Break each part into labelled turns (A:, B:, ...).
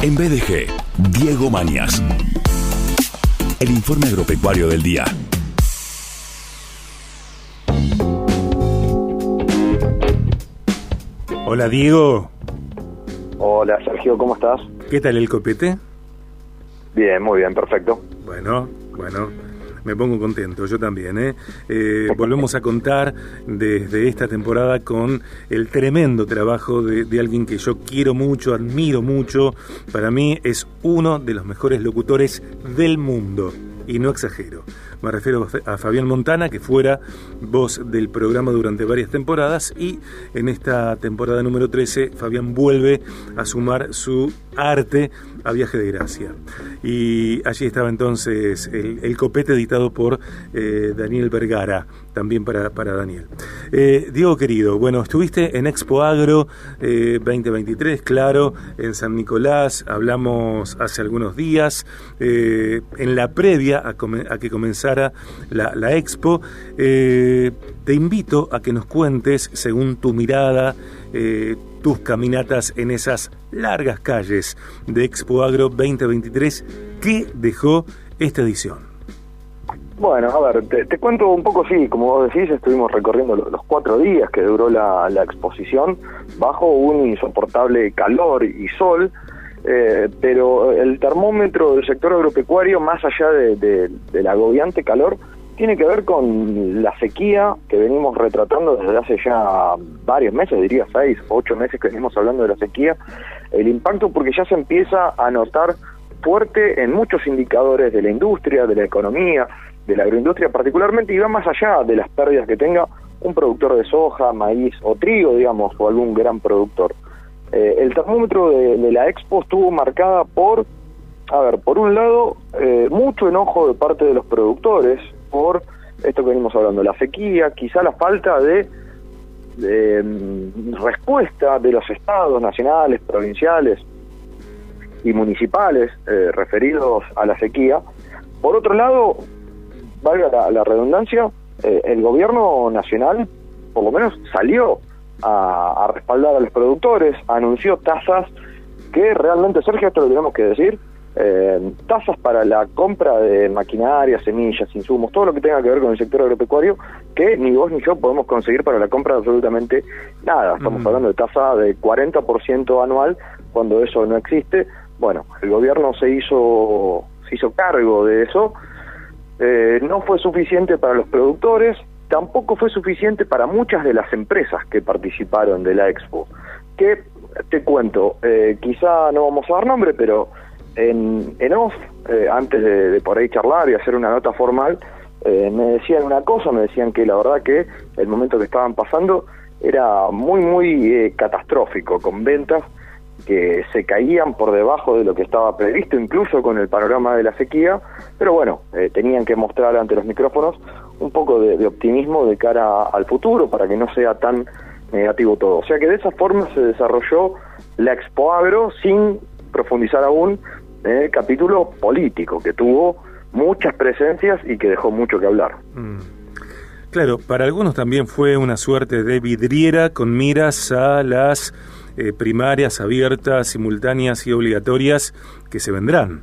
A: En BDG, Diego Mañas. El informe agropecuario del día.
B: Hola Diego.
C: Hola Sergio, ¿cómo estás?
B: ¿Qué tal el copete?
C: Bien, muy bien, perfecto.
B: Bueno, bueno, me pongo contento, yo también. ¿eh? Eh, volvemos a contar desde esta temporada con el tremendo trabajo de, de, alguien que yo quiero mucho, admiro mucho. Para mí es uno de los mejores locutores del mundo. Y no exagero. Me refiero a Fabián Montana, que fuera voz del programa durante varias temporadas. Y en esta temporada número 13, Fabián vuelve a sumar su arte a Viaje de Gracia. Y allí estaba entonces el, copete editado por eh, Daniel Vergara, también para, para Daniel. Eh, Diego querido, bueno, estuviste en Expo Agro eh, 2023, claro, en San Nicolás, hablamos hace algunos días, eh, en la previa a, que comenzara la, Expo. Eh, te invito a que nos cuentes, según tu mirada, tus caminatas en esas largas calles de Expo Agro 2023. ¿Qué dejó esta edición?
C: Bueno, a ver, te, cuento un poco, sí, como vos decís, estuvimos recorriendo los, cuatro días que duró la, exposición bajo un insoportable calor y sol, eh, pero el termómetro del sector agropecuario, más allá de, del agobiante calor, tiene que ver con la sequía que venimos retratando desde hace ya varios meses, diría seis, ocho meses que venimos hablando de la sequía, el impacto porque ya se empieza a notar fuerte en muchos indicadores de la industria, de la economía, de la agroindustria particularmente, y va más allá de las pérdidas que tenga un productor de soja, maíz o trigo, digamos, o algún gran productor. Eh, el termómetro de, de la Expo estuvo marcada por, a ver, por un lado, eh, mucho enojo de parte de los productores, por esto que venimos hablando, la sequía, quizá la falta de, um, respuesta de los estados nacionales, provinciales y municipales eh, referidos a la sequía. Por otro lado, valga la, la redundancia, eh, el gobierno nacional por lo menos salió a, a respaldar a los productores, anunció tasas que realmente, Sergio, esto lo tenemos que decir, eh, tasas para la compra de maquinaria, semillas, insumos, todo lo que tenga que ver con el sector agropecuario, que ni vos ni yo podemos conseguir para la compra de absolutamente nada. Estamos mm. hablando de tasa de 40% anual, cuando eso no existe. Bueno, el gobierno se hizo, se hizo cargo de eso. Eh, no fue suficiente para los productores, tampoco fue suficiente para muchas de las empresas que participaron de la Expo. Que, te cuento, eh, quizá no vamos a dar nombre, pero en, en off, eh, antes de, de, por ahí charlar y hacer una nota formal, eh, me decían una cosa, me decían que la verdad que el momento que estaban pasando era muy, muy eh, catastrófico, con ventas que se caían por debajo de lo que estaba previsto, incluso con el panorama de la sequía, pero bueno, eh, tenían que mostrar ante los micrófonos un poco de, de optimismo de cara al futuro para que no sea tan negativo todo. O sea que de esa forma se desarrolló la Expo Agro sin profundizar aún el capítulo político, que tuvo muchas presencias y que dejó mucho que hablar.
B: Mm. Claro, para algunos también fue una suerte de vidriera con miras a las eh, primarias abiertas, simultáneas y obligatorias que se vendrán.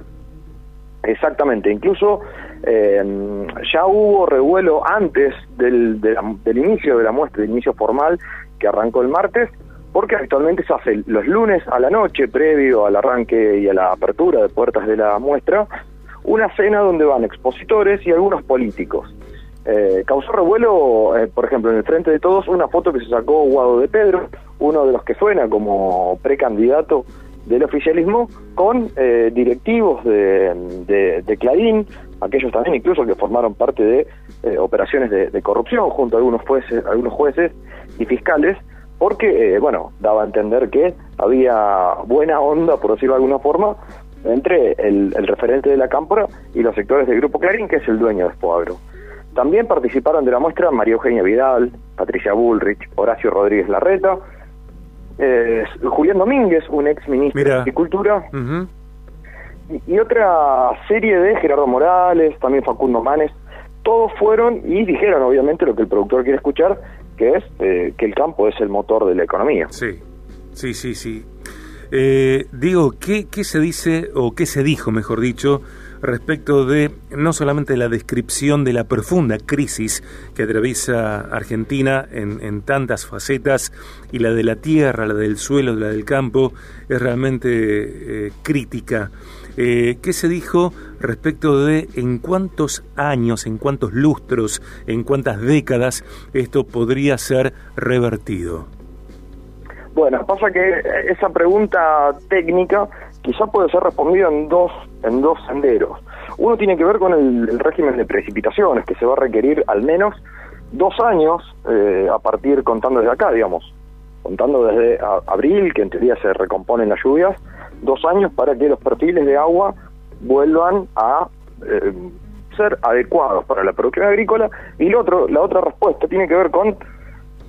C: Exactamente, incluso eh, ya hubo revuelo antes del, de la, del inicio de la muestra, del inicio formal que arrancó el martes, porque habitualmente se hace los lunes a la noche, previo al arranque y a la apertura de puertas de la muestra, una cena donde van expositores y algunos políticos. Eh, causó revuelo, eh, por ejemplo, en el Frente de Todos, una foto que se sacó Guado de Pedro, uno de los que suena como precandidato del oficialismo, con eh, directivos de, de, de, aquellos también incluso que formaron parte de eh, operaciones de, de, corrupción junto a algunos jueces, algunos jueces y fiscales, porque, eh, bueno, daba a entender que había buena onda, por decirlo de alguna forma, entre el, el referente de la cámpora y los sectores del Grupo Clarín, que es el dueño de Spoagro. También participaron de la muestra María Eugenia Vidal, Patricia Bullrich, Horacio Rodríguez Larreta, eh, Julián Domínguez, un ex ministro Mira. de Agricultura, uh -huh. y, y, otra serie de Gerardo Morales, también Facundo Manes, todos fueron y dijeron obviamente lo que el productor quiere escuchar, que es eh, que el campo es el motor de la economía.
B: Sí, sí, sí, sí. Eh, digo, ¿qué, ¿qué se dice o qué se dijo, mejor dicho, respecto de no solamente la descripción de la profunda crisis que atraviesa Argentina en, en, tantas facetas y la de la tierra, la del suelo, la del campo, es realmente eh, crítica. Eh, ¿Qué se dijo respecto de en cuántos años, en cuántos lustros, en cuántas décadas esto podría ser revertido?
C: Bueno, pasa que esa pregunta técnica quizá puede ser respondida en dos, en dos senderos. Uno tiene que ver con el, régimen de precipitaciones, que se va a requerir al menos dos años eh, a partir, contando desde acá, digamos, contando desde abril, que en teoría se recomponen las lluvias, dos años para que los perfiles de agua vuelvan a eh, ser adecuados para la producción agrícola. Y lo otro, la otra respuesta tiene que ver con,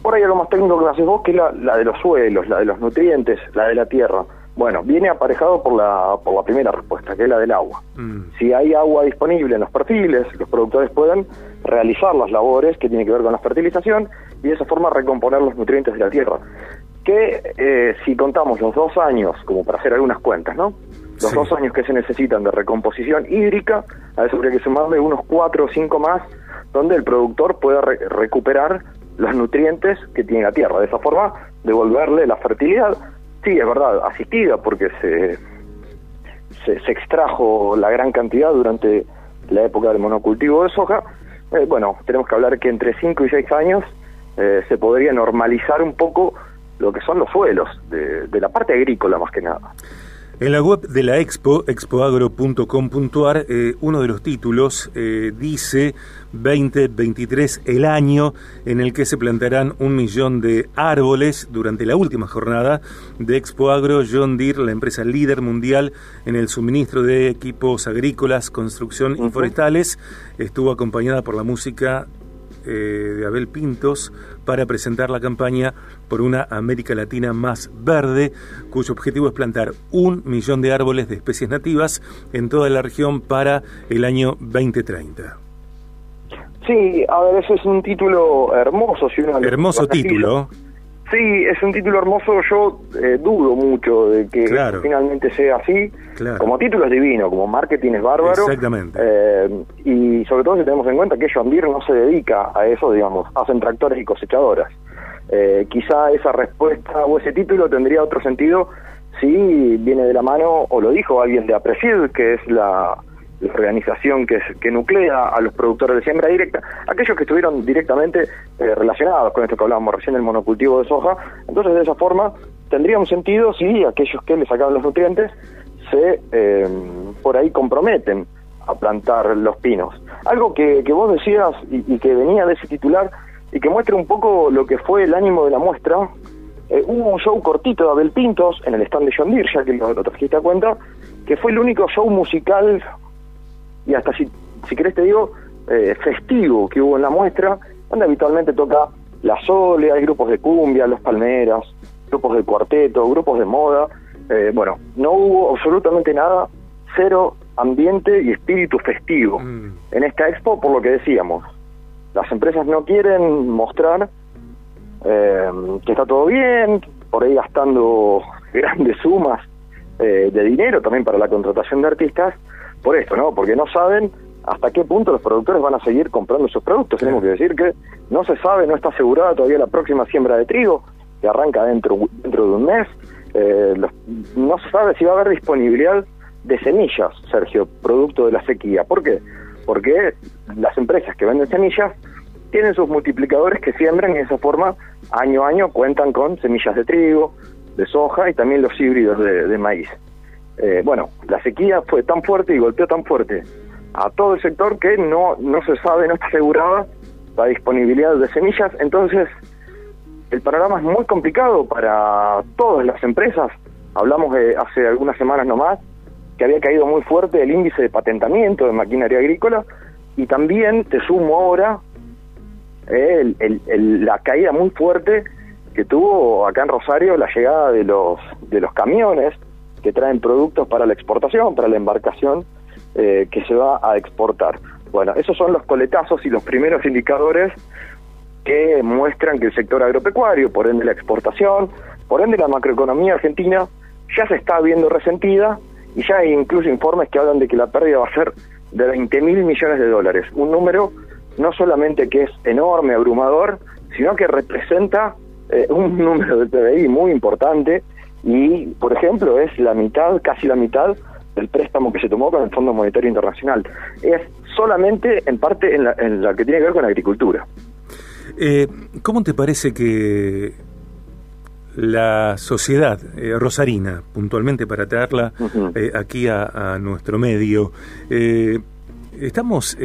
C: por ahí lo más técnico que haces vos, que es la, la de los suelos, la de los nutrientes, la de la tierra. Bueno, viene aparejado por la, por la primera respuesta, que es la del agua. Mm. Si hay agua disponible en los perfiles, los productores pueden realizar las labores que tienen que ver con la fertilización y de esa forma recomponer los nutrientes de la tierra. Que eh, si contamos los dos años, como para hacer algunas cuentas, ¿no? Los dos años que se necesitan de recomposición hídrica, a eso habría que sumarle unos cuatro o cinco más, donde el productor pueda recuperar los nutrientes que tiene la tierra. De esa forma, devolverle la fertilidad sí, es verdad, asistida, porque se, se, extrajo la gran cantidad durante la época del monocultivo de soja. Eh, bueno, tenemos que hablar que entre 5 y 6 años eh, se podría normalizar un poco lo que son los suelos, de, de la parte agrícola más que nada.
B: En la web de la Expo, expoagro.com.ar, eh, uno de los títulos eh, dice 2023, el año en el que se plantarán un millón de árboles durante la última jornada de Expo Agro. John Deere, la empresa líder mundial en el suministro de equipos agrícolas, construcción y forestales, estuvo acompañada por la música eh, de Abel Pintos para presentar la campaña por una América Latina más verde, cuyo objetivo es plantar un millón de árboles de especies nativas en toda la región para el año 2030.
C: Sí, a ver, ese es un título hermoso. Si uno
B: hermoso título.
C: Sí, es un título hermoso. Yo eh, dudo mucho de que finalmente sea así. Como título es divino, como marketing es bárbaro.
B: Exactamente.
C: Eh, y sobre todo si tenemos en cuenta que John Deere no se dedica a eso, digamos, hacen tractores y cosechadoras. Eh, quizá esa respuesta o ese título tendría otro sentido si viene de la mano, o lo dijo alguien de Aprecid, que es la, la organización que, nuclea a los productores de siembra directa, aquellos que estuvieron directamente eh, relacionados con esto que hablábamos recién del monocultivo de soja, entonces de esa forma tendría un sentido si aquellos que le sacaban los nutrientes se eh, por ahí comprometen a plantar los pinos. Algo que, vos decías y, que venía de ese titular y que muestra un poco lo que fue el ánimo de la muestra, eh, hubo un show cortito de Abel Pintos en el stand de John Deere, ya que lo trajiste a cuenta, que fue el único show musical y hasta si, si querés te digo, eh, festivo que hubo en la muestra, donde habitualmente toca la Sole, hay grupos de cumbia, los palmeras, grupos de cuarteto, grupos de moda. Eh, bueno, no hubo absolutamente nada, cero ambiente y espíritu festivo mm. en esta expo, por lo que decíamos. Las empresas no quieren mostrar eh, que está todo bien, por ahí gastando grandes sumas de dinero también para la contratación de artistas, por esto, ¿no? Porque no saben hasta qué punto los productores van a seguir comprando sus productos. Tenemos que decir que no se sabe, no está asegurada todavía la próxima siembra de trigo, que arranca dentro, dentro de un mes. Eh, no se sabe si va a haber disponibilidad de semillas, Sergio, producto de la sequía. ¿Por qué? Porque las empresas que venden semillas tienen sus multiplicadores que siembran y de esa forma año a año cuentan con semillas de trigo, de soja y también los híbridos de maíz. Eh, bueno, la sequía fue tan fuerte y golpeó tan fuerte a todo el sector que no, no se sabe, no está asegurada la disponibilidad de semillas, entonces el panorama es muy complicado para todas las empresas. Hablamos de hace algunas semanas nomás que había caído muy fuerte el índice de patentamiento de maquinaria agrícola y también te sumo ahora eh, la caída muy fuerte que tuvo acá en Rosario la llegada de los de los camiones que traen productos para la exportación, para la embarcación eh, que se va a exportar. Bueno, esos son los coletazos y los primeros indicadores que muestran que el sector agropecuario, por ende la exportación, por ende la macroeconomía argentina, ya se está viendo resentida y ya hay incluso informes que hablan de que la pérdida va a ser de 20 mil millones de dólares, un número no solamente que es enorme, abrumador, sino que representa eh, un número de PBI muy importante y, por ejemplo, es la mitad, casi la mitad del préstamo que se tomó con el Fondo Monetario Internacional. Es solamente en parte en la, que tiene que ver con la agricultura.
B: Eh, ¿Cómo te parece que la sociedad eh, rosarina, puntualmente para traerla eh, aquí a, nuestro medio, estamos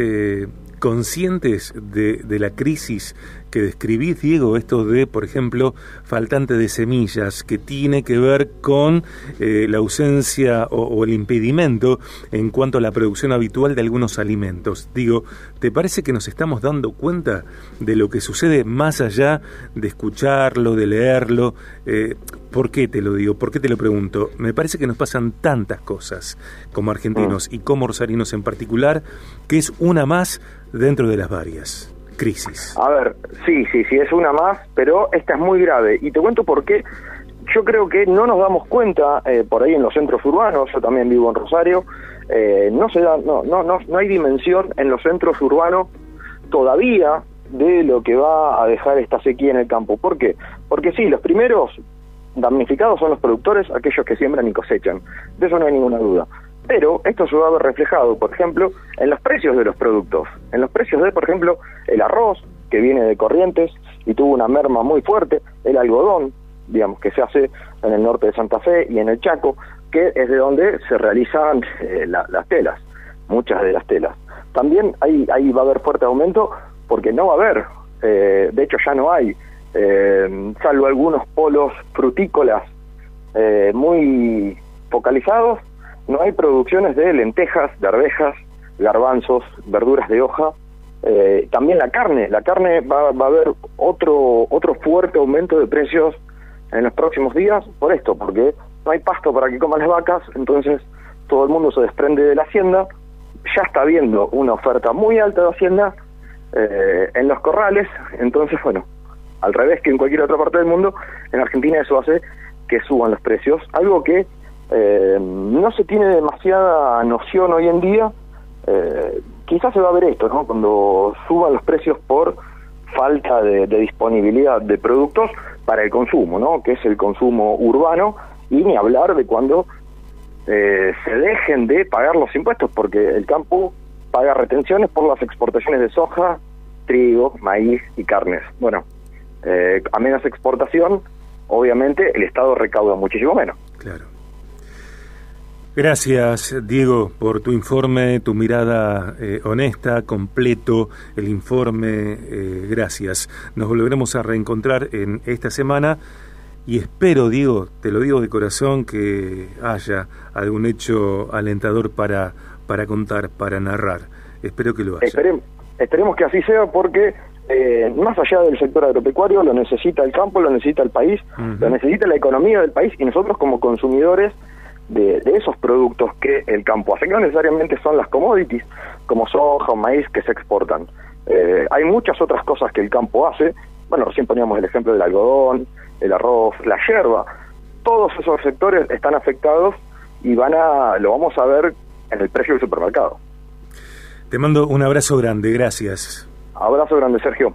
B: conscientes de, de, la crisis que describís, Diego, esto de, por ejemplo, faltante de semillas, que tiene que ver con eh, la ausencia o, el impedimento en cuanto a la producción habitual de algunos alimentos. Digo, ¿te parece que nos estamos dando cuenta de lo que sucede más allá de escucharlo, de leerlo? Eh, ¿Por qué te lo digo? ¿Por qué te lo pregunto? Me parece que nos pasan tantas cosas como argentinos mm. y como rosarinos en particular, que es una más dentro de las varias crisis.
C: A ver, sí, sí, sí, es una más, pero esta es muy grave. Y te cuento por qué. Yo creo que no nos damos cuenta eh, por ahí en los centros urbanos, yo también vivo en Rosario, eh, no se da, no, no, no, no hay dimensión en los centros urbanos todavía de lo que va a dejar esta sequía en el campo. ¿Por qué? Porque sí, los primeros damnificados son los productores, aquellos que siembran y cosechan. De eso no hay ninguna duda. Pero esto se va a ver reflejado, por ejemplo, en los precios de los productos. En los precios de, por ejemplo, el arroz, que viene de Corrientes y tuvo una merma muy fuerte, el algodón, digamos, que se hace en el norte de Santa Fe y en el Chaco, que es de donde se realizan eh, las telas, muchas de las telas. También ahí, ahí va a haber fuerte aumento porque no va a haber, eh, de hecho ya no hay, eh, salvo algunos polos frutícolas muy focalizados, no hay producciones de lentejas, de arvejas, garbanzos, verduras de hoja. Eh, también la carne, la carne va, a haber otro, otro fuerte aumento de precios en los próximos días por esto, porque no hay pasto para que coman las vacas, entonces todo el mundo se desprende de la hacienda, ya está habiendo una oferta muy alta de hacienda eh, en los corrales, entonces bueno, al revés que en cualquier otra parte del mundo, en Argentina eso hace que suban los precios, algo que eh, no se tiene demasiada noción hoy en día. Eh, quizás se va a ver esto, ¿no? Cuando suban los precios por falta de, disponibilidad de productos para el consumo, ¿no? Que es el consumo urbano y ni hablar de cuando eh, se dejen de pagar los impuestos, porque el campo paga retenciones por las exportaciones de soja, trigo, maíz y carnes. Bueno, a menos exportación, obviamente el Estado recauda muchísimo menos.
B: Claro. Gracias, Diego, por tu informe, tu mirada eh, honesta, completo, el informe. Eh, gracias. Nos volveremos a reencontrar en esta semana y espero, Diego, te lo digo de corazón, que haya algún hecho alentador para, para contar, para narrar. Espero que lo haya.
C: esperemos que así sea porque eh, más allá del sector agropecuario, lo necesita el campo, lo necesita el país, lo necesita la economía del país y nosotros como consumidores de, esos productos que el campo hace, que no necesariamente son las commodities, como soja o maíz que se exportan. Eh, hay muchas otras cosas que el campo hace, bueno, recién poníamos el ejemplo del algodón, el arroz, la yerba, todos esos sectores están afectados y van a, lo vamos a ver en el precio del supermercado.
B: Te mando un abrazo grande, gracias.
C: Abrazo grande, Sergio.